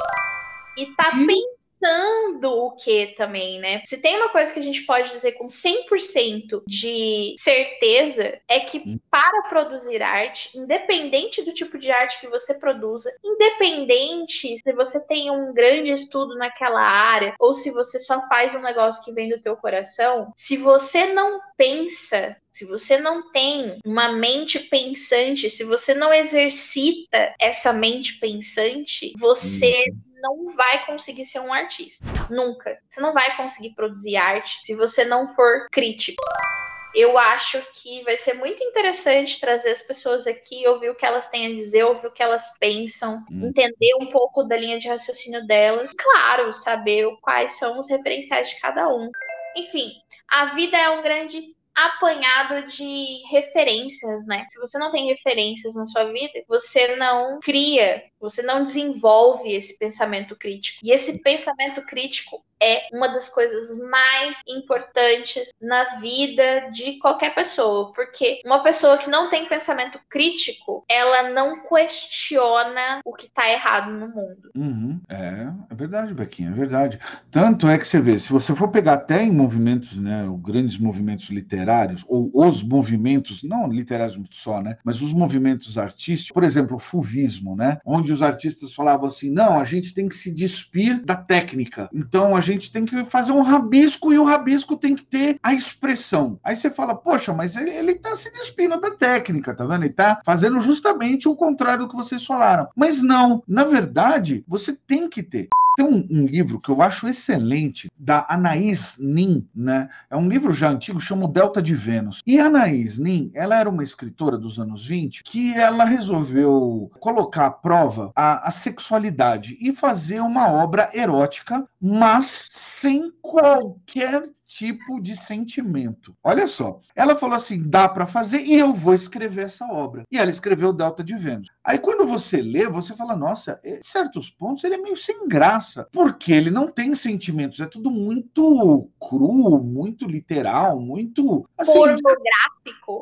E está e pensando o que também, né? Se tem uma coisa que a gente pode dizer com 100% de certeza, é que hum. para produzir arte, independente do tipo de arte que você produza, independente se você tem um grande estudo naquela área ou se você só faz um negócio que vem do teu coração, se você não pensa se você não tem uma mente pensante, se você não exercita essa mente pensante, você uhum não vai conseguir ser um artista. Nunca. Você não vai conseguir produzir arte se você não for crítico. Eu acho que vai ser muito interessante trazer as pessoas aqui, ouvir o que elas têm a dizer, ouvir o que elas pensam, hum. entender um pouco da linha de raciocínio delas. Claro, saber quais são os referenciais de cada um. Enfim, a vida é um grande apanhado de referências, né? Se você não tem referências na sua vida, você não cria, você não desenvolve esse pensamento crítico. E esse pensamento crítico é uma das coisas mais importantes na vida de qualquer pessoa, porque uma pessoa que não tem pensamento crítico, ela não questiona o que está errado no mundo. Uhum. É, é verdade, Bequinha, é verdade. Tanto é que você vê, se você for pegar até em movimentos, né, grandes movimentos literários, ou os movimentos, não literários só, né, mas os movimentos artísticos, por exemplo, o fuvismo, né, onde os artistas falavam assim, não, a gente tem que se despir da técnica, então a gente tem que fazer um rabisco e o rabisco tem que ter a expressão. Aí você fala, poxa, mas ele, ele tá se despindo da técnica, tá vendo? Ele tá fazendo justamente o contrário do que vocês falaram. Mas não, na verdade, você tem que ter. Tem um, um, livro que eu acho excelente, da Anaís Nin, né? É um livro já antigo, chama o Delta de Vênus. E a Anaís Nin, ela era uma escritora dos anos 20 que ela resolveu colocar à prova a, a sexualidade e fazer uma obra erótica, mas sem qualquer tipo de sentimento. Olha só, ela falou assim: dá para fazer e eu vou escrever essa obra. E ela escreveu Delta de Vênus. Aí quando você lê, você fala: nossa, em certos pontos ele é meio sem graça, porque ele não tem sentimentos, é tudo muito cru, muito literal, muito assim, pornográfico.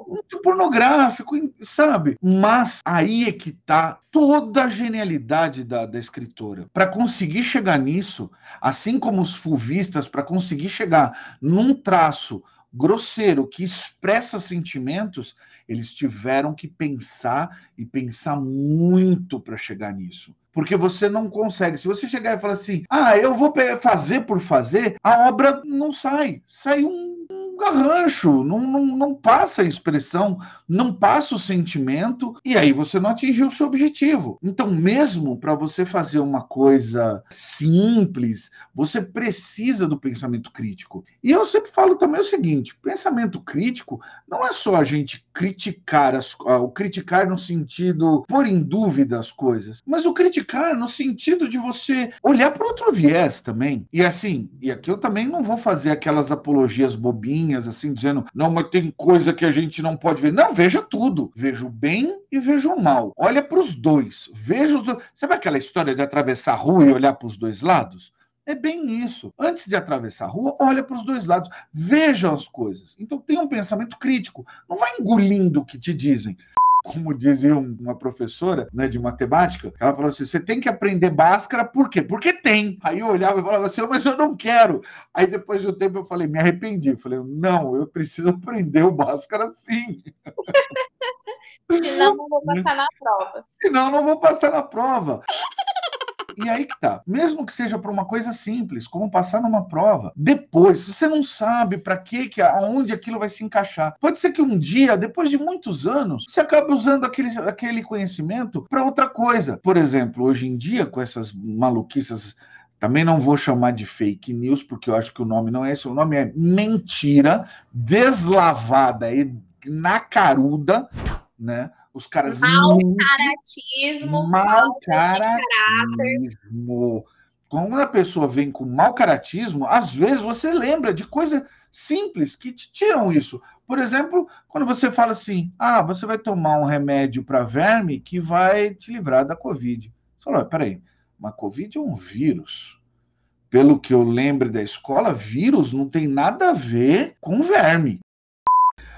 Muito pornográfico, sabe? Mas aí é que tá toda a genialidade da, da escritora. Para conseguir chegar nisso, assim como os fulvistas, para conseguir chegar num traço grosseiro, que expressa sentimentos, eles tiveram que pensar e pensar muito para chegar nisso. Porque você não consegue. Se você chegar e falar assim, ah, eu vou fazer por fazer, a obra não sai. Sai um garrancho, não, não, não passa a expressão, não passa o sentimento, e aí você não atingiu o seu objetivo. Então, mesmo para você fazer uma coisa simples, você precisa do pensamento crítico. E eu sempre falo também o seguinte: pensamento crítico não é só a gente criticar as, ah, o criticar no sentido pôr em dúvida as coisas, mas o criticar no sentido de você olhar para outro viés também. E assim, e aqui eu também não vou fazer aquelas apologias bobinhas assim, dizendo, não, mas tem coisa que a gente não pode ver. Não, veja tudo. Veja o bem e veja o mal. Olha para os dois. Veja os dois. Sabe aquela história de atravessar a rua e olhar para os dois lados? É bem isso. Antes de atravessar a rua, olha para os dois lados, veja as coisas. Então tenha um pensamento crítico. Não vai engolindo o que te dizem como dizia uma professora né, de matemática, ela falou assim: você tem que aprender Bhaskara, por quê? Porque tem. Aí eu olhava e falava assim, mas eu não quero. Aí depois de um tempo eu falei, me arrependi. Eu falei, não, eu preciso aprender o Bhaskara sim. Senão não vou passar na prova. Senão não vou passar na prova. E aí que tá. Mesmo que seja para uma coisa simples, como passar numa prova, depois, você não sabe para que, que aonde aquilo vai se encaixar, pode ser que um dia, depois de muitos anos, você acabe usando aquele, aquele conhecimento para outra coisa. Por exemplo, hoje em dia, com essas maluquices também não vou chamar de fake news, porque eu acho que o nome não é esse. O nome é mentira deslavada e nacaruda, né? Os caras. Mal caratismo. Mal caratismo. Quando a pessoa vem com mal caratismo, às vezes você lembra de coisas simples que te tiram isso. Por exemplo, quando você fala assim: ah, você vai tomar um remédio para verme que vai te livrar da Covid. Você fala, peraí, mas Covid é um vírus. Pelo que eu lembro da escola, vírus não tem nada a ver com verme.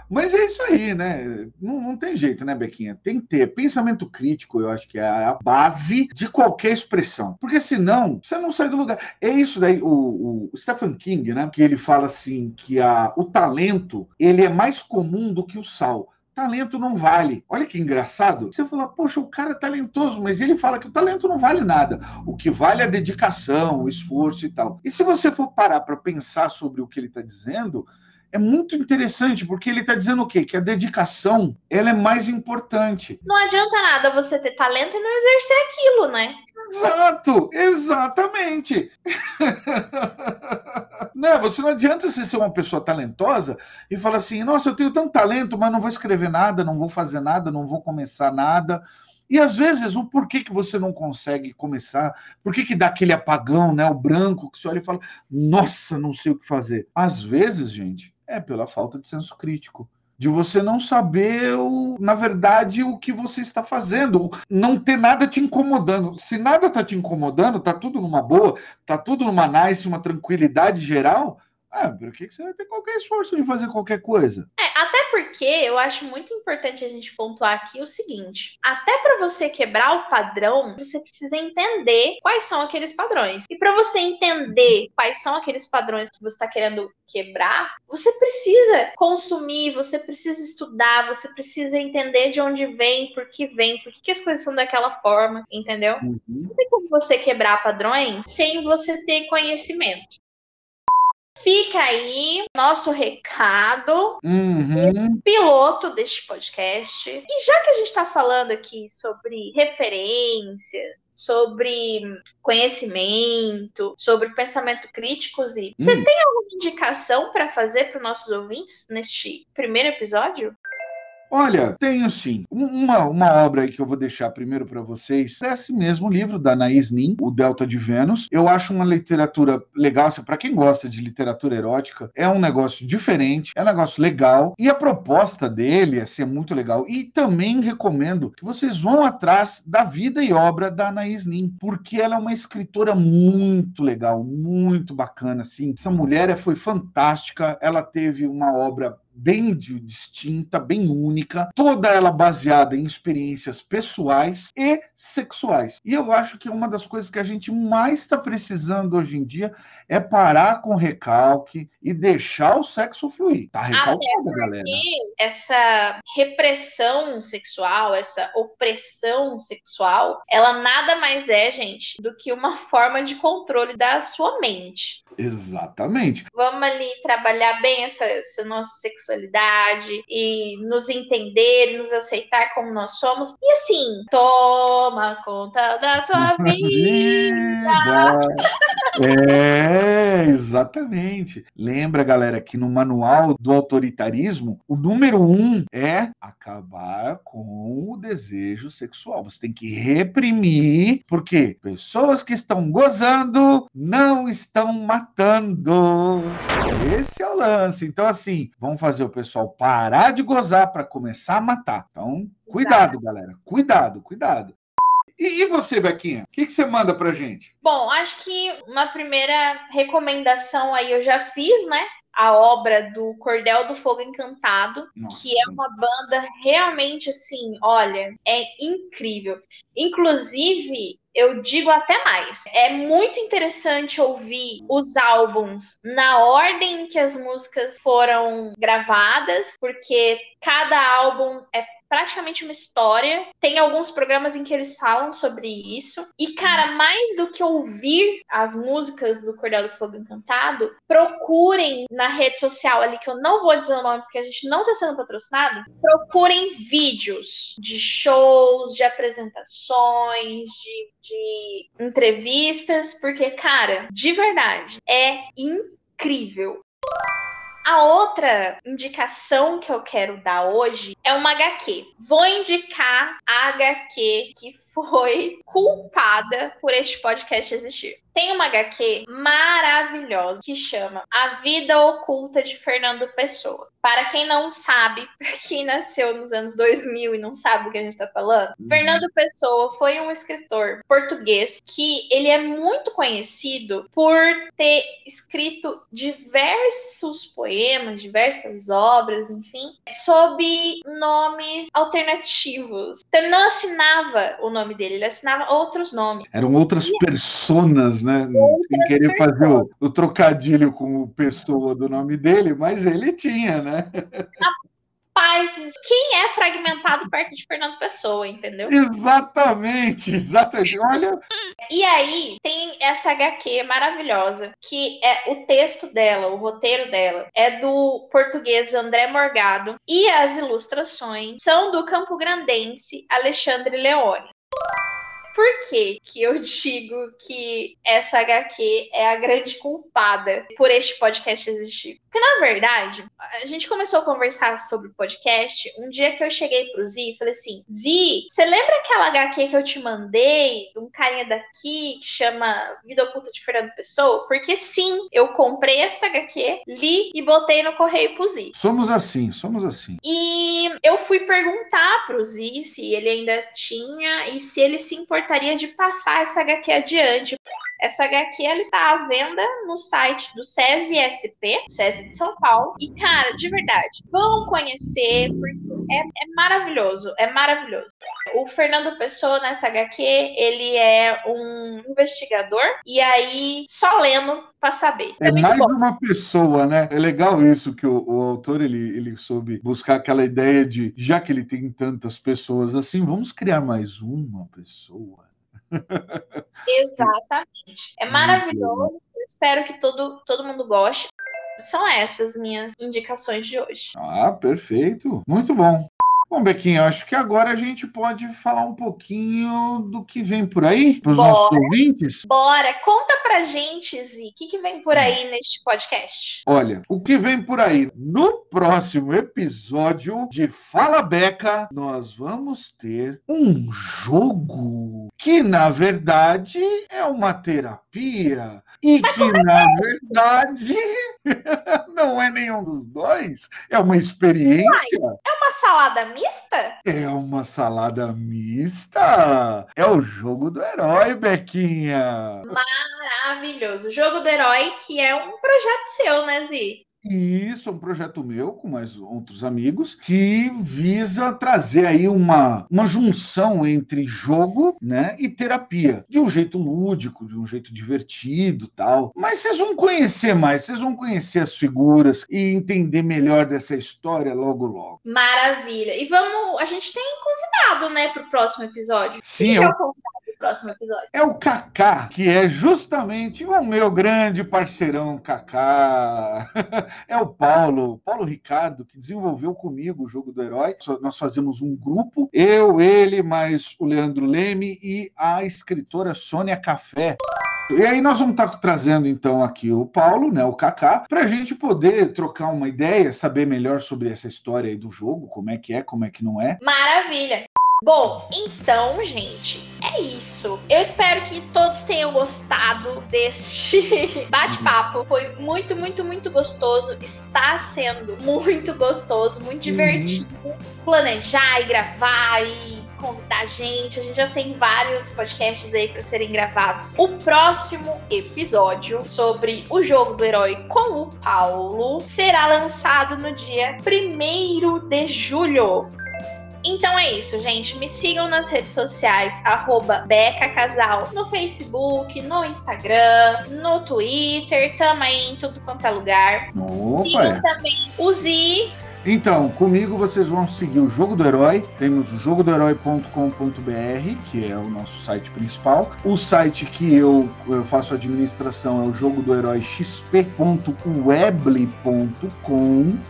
Mas é isso aí, né? Não, não, tem jeito, né, Bequinha? Tem que ter. Pensamento crítico, eu acho que é a base de qualquer expressão. Porque senão, você não sai do lugar. É isso daí, o, o Stephen King, né? Que ele fala assim, que a, o talento, ele é mais comum do que o sal talento não vale. Olha que engraçado. Você fala, poxa, o cara é talentoso, mas ele fala que o talento não vale nada. O que vale é a dedicação, o esforço e tal. E se você for parar para pensar sobre o que ele está dizendo, é muito interessante, porque ele está dizendo o quê? Que a dedicação ela é mais importante. Não adianta nada você ter talento e não exercer aquilo, né? Exato, exatamente. né? Você não adianta você ser uma pessoa talentosa e falar assim, nossa, eu tenho tanto talento, mas não vou escrever nada, não vou fazer nada, não vou começar nada. E às vezes o porquê que você não consegue começar, por que, que dá aquele apagão, né? O branco que você olha e fala, nossa, não sei o que fazer. Às vezes, gente, é pela falta de senso crítico. De você não saber, na verdade, o que você está fazendo, não ter nada te incomodando. Se nada está te incomodando, está tudo numa boa, está tudo numa nice, uma tranquilidade geral, ah, por que você vai ter qualquer esforço de fazer qualquer coisa? É, até porque eu acho muito importante a gente pontuar aqui o seguinte: até para você quebrar o padrão, você precisa entender quais são aqueles padrões. E para você entender quais são aqueles padrões que você está querendo quebrar, você precisa consumir, você precisa estudar, você precisa entender de onde vem, por que vem, por que, que as coisas são daquela forma, entendeu? Uhum. Não tem como você quebrar padrões sem você ter conhecimento. Fica aí nosso recado, uhum. piloto deste podcast. E já que a gente está falando aqui sobre referência, sobre conhecimento, sobre pensamento crítico, e você hum. tem alguma indicação para fazer para os nossos ouvintes neste primeiro episódio? Olha, tenho sim. Uma, uma obra aí que eu vou deixar primeiro para vocês é esse mesmo livro da Anaïs Nin, O Delta de Vênus. Eu acho uma literatura legal, assim, para quem gosta de literatura erótica, é um negócio diferente, é um negócio legal e a proposta dele assim, é muito legal. E também recomendo que vocês vão atrás da vida e obra da Anaïs Nin, porque ela é uma escritora muito legal, muito bacana, assim. Essa mulher foi fantástica, ela teve uma obra bem distinta, bem única, toda ela baseada em experiências pessoais e sexuais. E eu acho que uma das coisas que a gente mais está precisando hoje em dia é parar com recalque e deixar o sexo fluir. Tá recalcada, galera. Essa repressão sexual, essa opressão sexual, ela nada mais é, gente, do que uma forma de controle da sua mente. Exatamente. Vamos ali trabalhar bem essa, essa nossa sexualidade e nos entender, nos aceitar como nós somos. E assim, toma conta da tua vida. é, exatamente. Lembra, galera, que no manual do autoritarismo, o número um é acabar com o desejo sexual. Você tem que reprimir, porque pessoas que estão gozando não estão matando. Esse é o lance. Então, assim, vamos fazer o pessoal parar de gozar para começar a matar. Então, cuidado, galera. Cuidado, cuidado. E, e você, Bequinha? O que, que você manda pra gente? Bom, acho que uma primeira recomendação aí eu já fiz, né? a obra do Cordel do Fogo Encantado, Nossa. que é uma banda realmente assim, olha, é incrível. Inclusive, eu digo até mais. É muito interessante ouvir os álbuns na ordem em que as músicas foram gravadas, porque cada álbum é praticamente uma história. Tem alguns programas em que eles falam sobre isso. E, cara, mais do que ouvir as músicas do Cordel do Fogo Encantado, procurem na rede social ali, que eu não vou dizer o nome porque a gente não está sendo patrocinado, procurem vídeos de shows, de apresentações, de, de entrevistas, porque, cara, de verdade, é incrível. A outra indicação que eu quero dar hoje é uma HQ. Vou indicar a HQ que foi culpada por este podcast existir. Tem uma HQ maravilhosa que chama A Vida Oculta de Fernando Pessoa. Para quem não sabe, para quem nasceu nos anos 2000 e não sabe o que a gente está falando, uhum. Fernando Pessoa foi um escritor português que ele é muito conhecido por ter escrito diversos poemas, diversas obras, enfim, sob nomes alternativos. Então ele não assinava o nome dele, ele assinava outros nomes. Eram outras personas né? Outras Sem querer fazer o, o, trocadilho com o pessoa do nome dele, mas ele tinha, né? Rapaz, quem é fragmentado perto de Fernando Pessoa, entendeu? Exatamente, exatamente. Olha. E aí tem essa HQ maravilhosa, que é o texto dela, o roteiro dela, é do português André Morgado, e as ilustrações são do campo grandense Alexandre Leone. 何? Por que, que eu digo que essa HQ é a grande culpada por este podcast existir? Porque, na verdade, a gente começou a conversar sobre o podcast um dia que eu cheguei pro Zi e falei assim: Zi, você lembra aquela HQ que eu te mandei, de um carinha daqui que chama Vida Oculta de Fernando Pessoa? Porque sim, eu comprei essa HQ, li e botei no correio pro Zi. Somos assim, somos assim. E eu fui perguntar pro Zi se ele ainda tinha e se ele se importaria de passar essa HQ adiante. Essa HQ ela está à venda no site do SESI SP, SESI de São Paulo. E, cara, de verdade, vão conhecer, porque é, é maravilhoso, é maravilhoso. O Fernando Pessoa nessa HQ, ele é um investigador, e aí só lendo para saber. É, é mais bom. uma pessoa, né? É legal isso que o, o, autor ele, ele soube buscar aquela ideia de já que ele tem tantas pessoas assim, vamos criar mais uma pessoa. Exatamente. É maravilhoso. espero que todo, todo mundo goste. São essas minhas indicações de hoje. Ah, perfeito. Muito bom. Bom, Bequinho, acho que agora a gente pode falar um pouquinho do que vem por aí para os nossos ouvintes. Bora, conta pra gente, Zi, o que, que vem por aí neste podcast? Olha, o que vem por aí? No próximo episódio de Fala Beca, nós vamos ter um jogo que, na verdade, é uma terapia e que, na verdade, não é nenhum dos dois. É uma experiência. Uai, é uma salada mista? É uma salada mista. É o jogo do herói, Bequinha. Maravilhoso. O jogo do herói, que é um projeto seu, né, Zi? Isso, é um projeto meu com mais outros amigos que visa trazer aí uma, uma junção entre jogo, né, e terapia, de um jeito lúdico, de um jeito divertido, tal. Mas vocês vão conhecer mais, vocês vão conhecer as figuras e entender melhor dessa história logo logo. Maravilha. E vamos, a gente tem convidado, né, para o próximo episódio. Sim, eu... é próximo episódio? É o Kaká, que é justamente o meu grande parceirão Kaká. É o Paulo, Paulo Ricardo, que desenvolveu comigo o jogo do herói. Nós fazemos um grupo, eu, ele, mais o Leandro Leme e a escritora Sônia Café. E aí nós vamos estar trazendo então aqui o Paulo, né, o Kaká, para a gente poder trocar uma ideia, saber melhor sobre essa história aí do jogo, como é que é, como é que não é. Maravilha. Bom, então, gente, é isso. Eu espero que todos tenham gostado deste bate-papo. Foi muito, muito, muito gostoso. Está sendo muito gostoso, muito divertido. Planejar e gravar e convidar a gente. A gente já tem vários podcasts aí para serem gravados. O próximo episódio sobre o jogo do herói com o Paulo será lançado no dia 1 de julho. Então é isso, gente. Me sigam nas redes sociais, arroba Beca Casal, no Facebook, no Instagram, no Twitter, tamo aí em tudo quanto é lugar. Opa! Sigam também o Zi. Então, comigo vocês vão seguir o Jogo do Herói. Temos o jogodoherói.com.br, que é o nosso site principal. O site que eu, eu faço administração é o jogo do herói.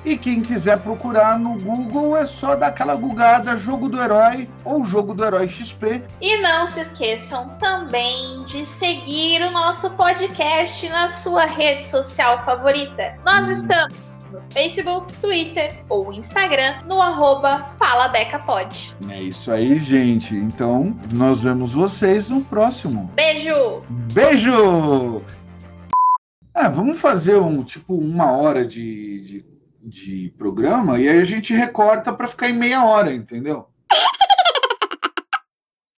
E quem quiser procurar no Google é só dar aquela bugada Jogo do Herói ou Jogo do Herói XP. E não se esqueçam também de seguir o nosso podcast na sua rede social favorita. Nós Hum. estamos no Facebook, Twitter ou Instagram no arroba FalaBecaPod. É isso aí, gente. Então, nós vemos vocês no próximo. Beijo! Beijo! Ah, vamos fazer um tipo uma hora de, de, de programa e aí a gente recorta para ficar em meia hora, entendeu?